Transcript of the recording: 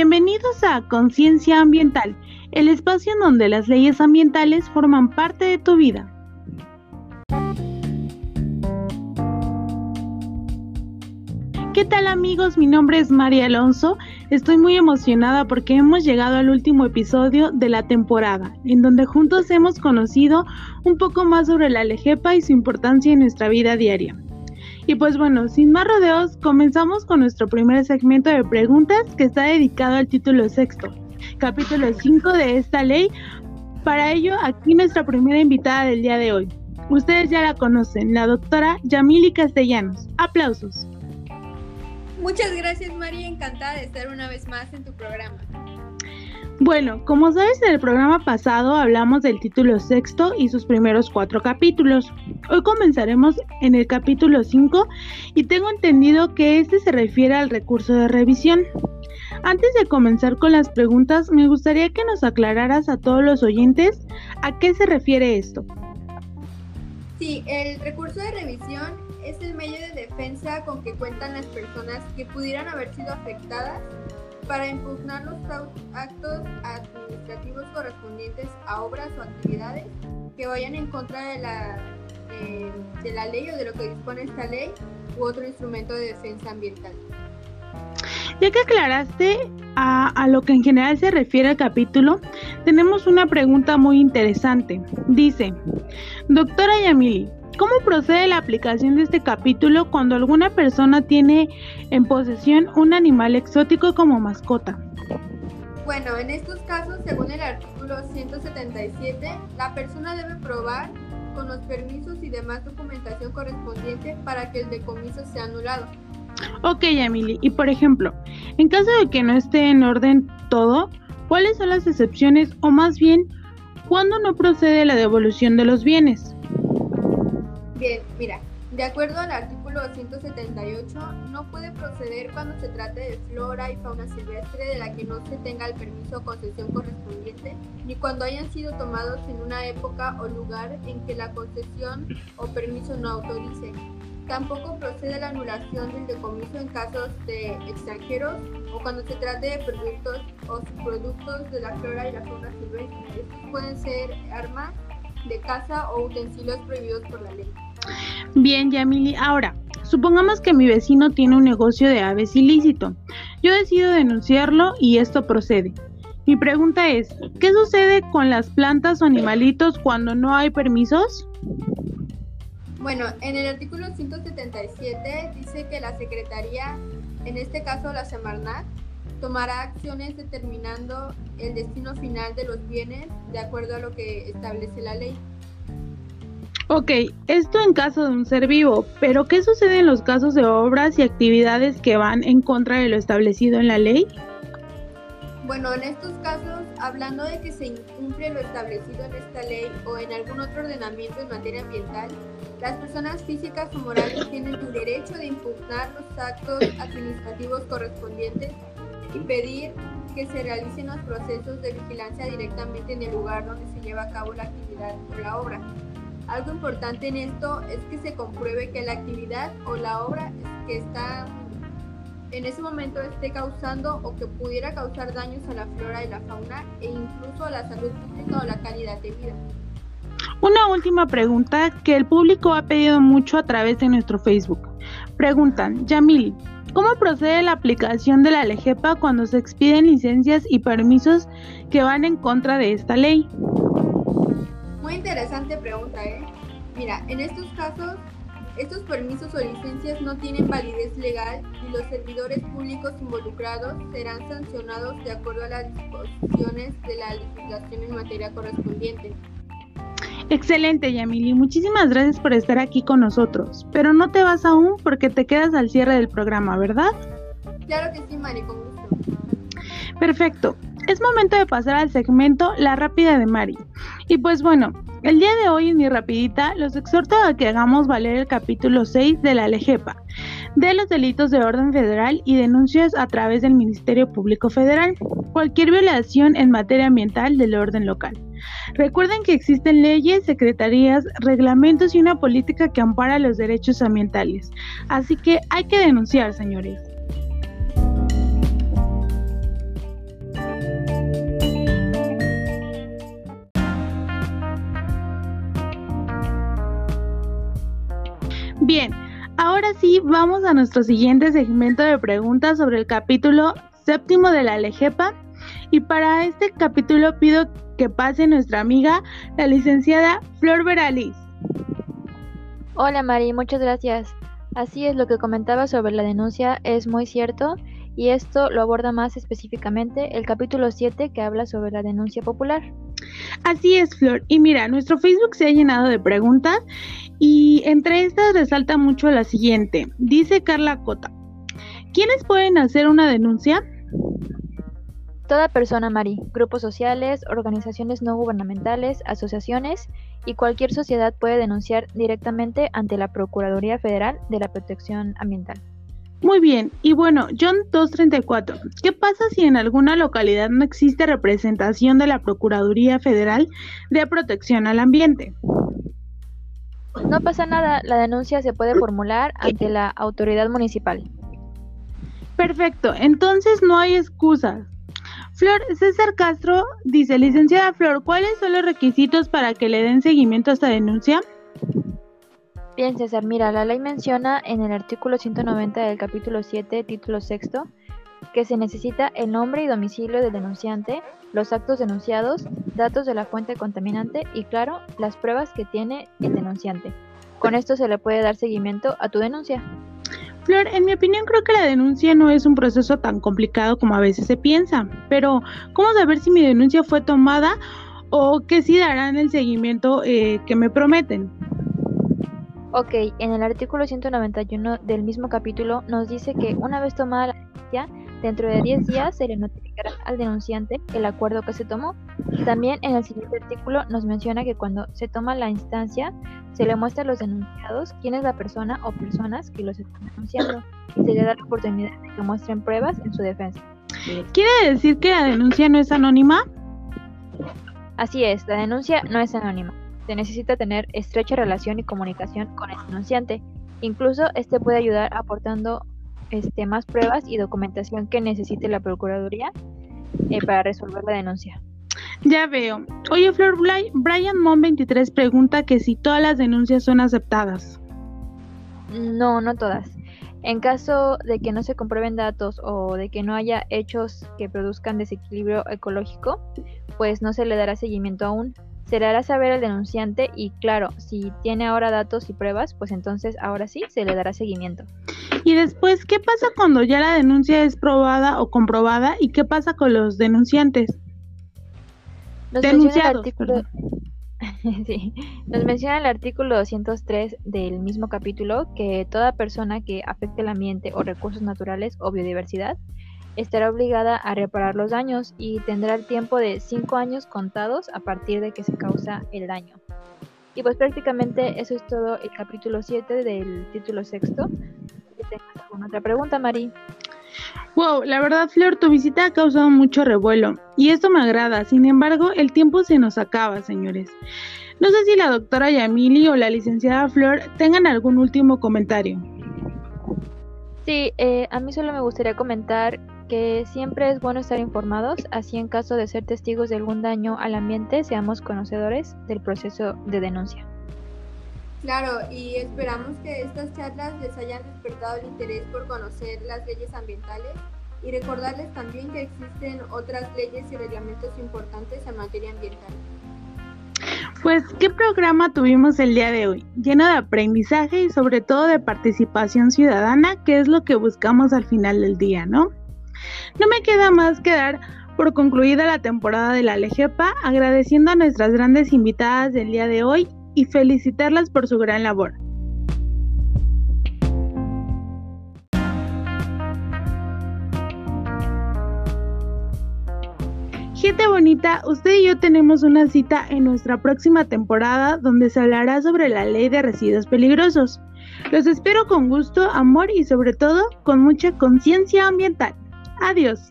Bienvenidos a Conciencia Ambiental, el espacio en donde las leyes ambientales forman parte de tu vida. ¿Qué tal amigos? Mi nombre es María Alonso. Estoy muy emocionada porque hemos llegado al último episodio de la temporada, en donde juntos hemos conocido un poco más sobre la lejepa y su importancia en nuestra vida diaria. Y pues bueno, sin más rodeos, comenzamos con nuestro primer segmento de preguntas que está dedicado al título sexto, capítulo 5 de esta ley. Para ello, aquí nuestra primera invitada del día de hoy. Ustedes ya la conocen, la doctora Yamili Castellanos. Aplausos. Muchas gracias María, encantada de estar una vez más en tu programa. Bueno, como sabes, en el programa pasado hablamos del título sexto y sus primeros cuatro capítulos. Hoy comenzaremos en el capítulo 5 y tengo entendido que este se refiere al recurso de revisión. Antes de comenzar con las preguntas, me gustaría que nos aclararas a todos los oyentes a qué se refiere esto. Sí, el recurso de revisión es el medio de defensa con que cuentan las personas que pudieran haber sido afectadas para impugnar los actos administrativos correspondientes a obras o actividades que vayan en contra de la, eh, de la ley o de lo que dispone esta ley u otro instrumento de defensa ambiental. Ya que aclaraste a, a, lo que en general se refiere al capítulo, tenemos una pregunta muy interesante. Dice, doctora Yamili, ¿Cómo procede la aplicación de este capítulo cuando alguna persona tiene en posesión un animal exótico como mascota? Bueno, en estos casos, según el artículo 177, la persona debe probar con los permisos y demás documentación correspondiente para que el decomiso sea anulado. Ok, Emily. Y por ejemplo, en caso de que no esté en orden todo, ¿cuáles son las excepciones o más bien, cuándo no procede la devolución de los bienes? Bien, mira, de acuerdo al artículo 178, no puede proceder cuando se trate de flora y fauna silvestre de la que no se tenga el permiso o concesión correspondiente, ni cuando hayan sido tomados en una época o lugar en que la concesión o permiso no autorice. Tampoco procede la anulación del decomiso en casos de extranjeros o cuando se trate de productos o subproductos de la flora y la fauna silvestre. Estos pueden ser armas de caza o utensilios prohibidos por la ley. Bien, Yamili. Ahora, supongamos que mi vecino tiene un negocio de aves ilícito. Yo decido denunciarlo y esto procede. Mi pregunta es, ¿qué sucede con las plantas o animalitos cuando no hay permisos? Bueno, en el artículo 177 dice que la Secretaría, en este caso la Semarnat, tomará acciones determinando el destino final de los bienes de acuerdo a lo que establece la ley. Ok, esto en caso de un ser vivo, pero ¿qué sucede en los casos de obras y actividades que van en contra de lo establecido en la ley? Bueno, en estos casos, hablando de que se incumple lo establecido en esta ley o en algún otro ordenamiento en materia ambiental, las personas físicas o morales tienen el derecho de impugnar los actos administrativos correspondientes y pedir que se realicen los procesos de vigilancia directamente en el lugar donde se lleva a cabo la actividad o la obra. Algo importante en esto es que se compruebe que la actividad o la obra que está en ese momento esté causando o que pudiera causar daños a la flora y la fauna e incluso a la salud pública o la calidad de vida. Una última pregunta que el público ha pedido mucho a través de nuestro Facebook. Preguntan, Yamil, ¿cómo procede la aplicación de la LEGEPA cuando se expiden licencias y permisos que van en contra de esta ley? Muy interesante pregunta, ¿eh? Mira, en estos casos, estos permisos o licencias no tienen validez legal y los servidores públicos involucrados serán sancionados de acuerdo a las disposiciones de la legislación en materia correspondiente. Excelente, Yamili. Muchísimas gracias por estar aquí con nosotros. Pero no te vas aún porque te quedas al cierre del programa, ¿verdad? Claro que sí, Mari, con gusto. Perfecto es momento de pasar al segmento La Rápida de Mari. Y pues bueno, el día de hoy en mi rapidita los exhorto a que hagamos valer el capítulo 6 de la LEGEPA, de los delitos de orden federal y denuncias a través del Ministerio Público Federal, cualquier violación en materia ambiental del orden local. Recuerden que existen leyes, secretarías, reglamentos y una política que ampara los derechos ambientales. Así que hay que denunciar, señores. Bien, ahora sí vamos a nuestro siguiente segmento de preguntas sobre el capítulo séptimo de la LEGEPA y para este capítulo pido que pase nuestra amiga, la licenciada Flor Veralis. Hola Mari, muchas gracias. Así es, lo que comentaba sobre la denuncia es muy cierto y esto lo aborda más específicamente el capítulo 7 que habla sobre la denuncia popular. Así es, Flor. Y mira, nuestro Facebook se ha llenado de preguntas y entre estas resalta mucho la siguiente. Dice Carla Cota, ¿quiénes pueden hacer una denuncia? Toda persona, Mari, grupos sociales, organizaciones no gubernamentales, asociaciones y cualquier sociedad puede denunciar directamente ante la Procuraduría Federal de la Protección Ambiental. Muy bien, y bueno, John 234, ¿qué pasa si en alguna localidad no existe representación de la Procuraduría Federal de Protección al Ambiente? No pasa nada, la denuncia se puede formular ante la autoridad municipal. Perfecto, entonces no hay excusas. Flor, César Castro dice, licenciada Flor, ¿cuáles son los requisitos para que le den seguimiento a esta denuncia? Bien, César, mira, la ley menciona en el artículo 190 del capítulo 7, título sexto, que se necesita el nombre y domicilio del denunciante, los actos denunciados, datos de la fuente contaminante y, claro, las pruebas que tiene el denunciante. Con esto se le puede dar seguimiento a tu denuncia. Flor, en mi opinión creo que la denuncia no es un proceso tan complicado como a veces se piensa, pero ¿cómo saber si mi denuncia fue tomada o que sí darán el seguimiento eh, que me prometen? Ok, en el artículo 191 del mismo capítulo nos dice que una vez tomada la denuncia, dentro de 10 días se le notificará al denunciante el acuerdo que se tomó. También en el siguiente artículo nos menciona que cuando se toma la instancia, se le muestra a los denunciados quién es la persona o personas que los están denunciando y se le da la oportunidad de que muestren pruebas en su defensa. ¿Quiere decir que la denuncia no es anónima? Así es, la denuncia no es anónima. Se necesita tener estrecha relación y comunicación con el denunciante. Incluso este puede ayudar aportando este, más pruebas y documentación que necesite la Procuraduría eh, para resolver la denuncia. Ya veo. Oye, Flor, Brian Mon23 pregunta que si todas las denuncias son aceptadas. No, no todas. En caso de que no se comprueben datos o de que no haya hechos que produzcan desequilibrio ecológico, pues no se le dará seguimiento aún. Se le hará saber al denunciante y claro, si tiene ahora datos y pruebas, pues entonces ahora sí se le dará seguimiento. Y después, ¿qué pasa cuando ya la denuncia es probada o comprobada y qué pasa con los denunciantes? Nos menciona el artículo, nos menciona el artículo 203 del mismo capítulo que toda persona que afecte el ambiente o recursos naturales o biodiversidad estará obligada a reparar los daños y tendrá el tiempo de 5 años contados a partir de que se causa el daño. Y pues prácticamente eso es todo el capítulo 7 del título sexto. ¿Tengas alguna otra pregunta, Mari? Wow, la verdad, Flor, tu visita ha causado mucho revuelo y esto me agrada. Sin embargo, el tiempo se nos acaba, señores. No sé si la doctora Yamili o la licenciada Flor tengan algún último comentario. Sí, eh, a mí solo me gustaría comentar que siempre es bueno estar informados, así en caso de ser testigos de algún daño al ambiente, seamos conocedores del proceso de denuncia. Claro, y esperamos que estas charlas les hayan despertado el interés por conocer las leyes ambientales y recordarles también que existen otras leyes y reglamentos importantes en materia ambiental. Pues, ¿qué programa tuvimos el día de hoy? Lleno de aprendizaje y sobre todo de participación ciudadana, que es lo que buscamos al final del día, ¿no? No me queda más que dar por concluida la temporada de la Lejepa, agradeciendo a nuestras grandes invitadas del día de hoy y felicitarlas por su gran labor. Gente bonita, usted y yo tenemos una cita en nuestra próxima temporada donde se hablará sobre la ley de residuos peligrosos. Los espero con gusto, amor y sobre todo con mucha conciencia ambiental. Adiós.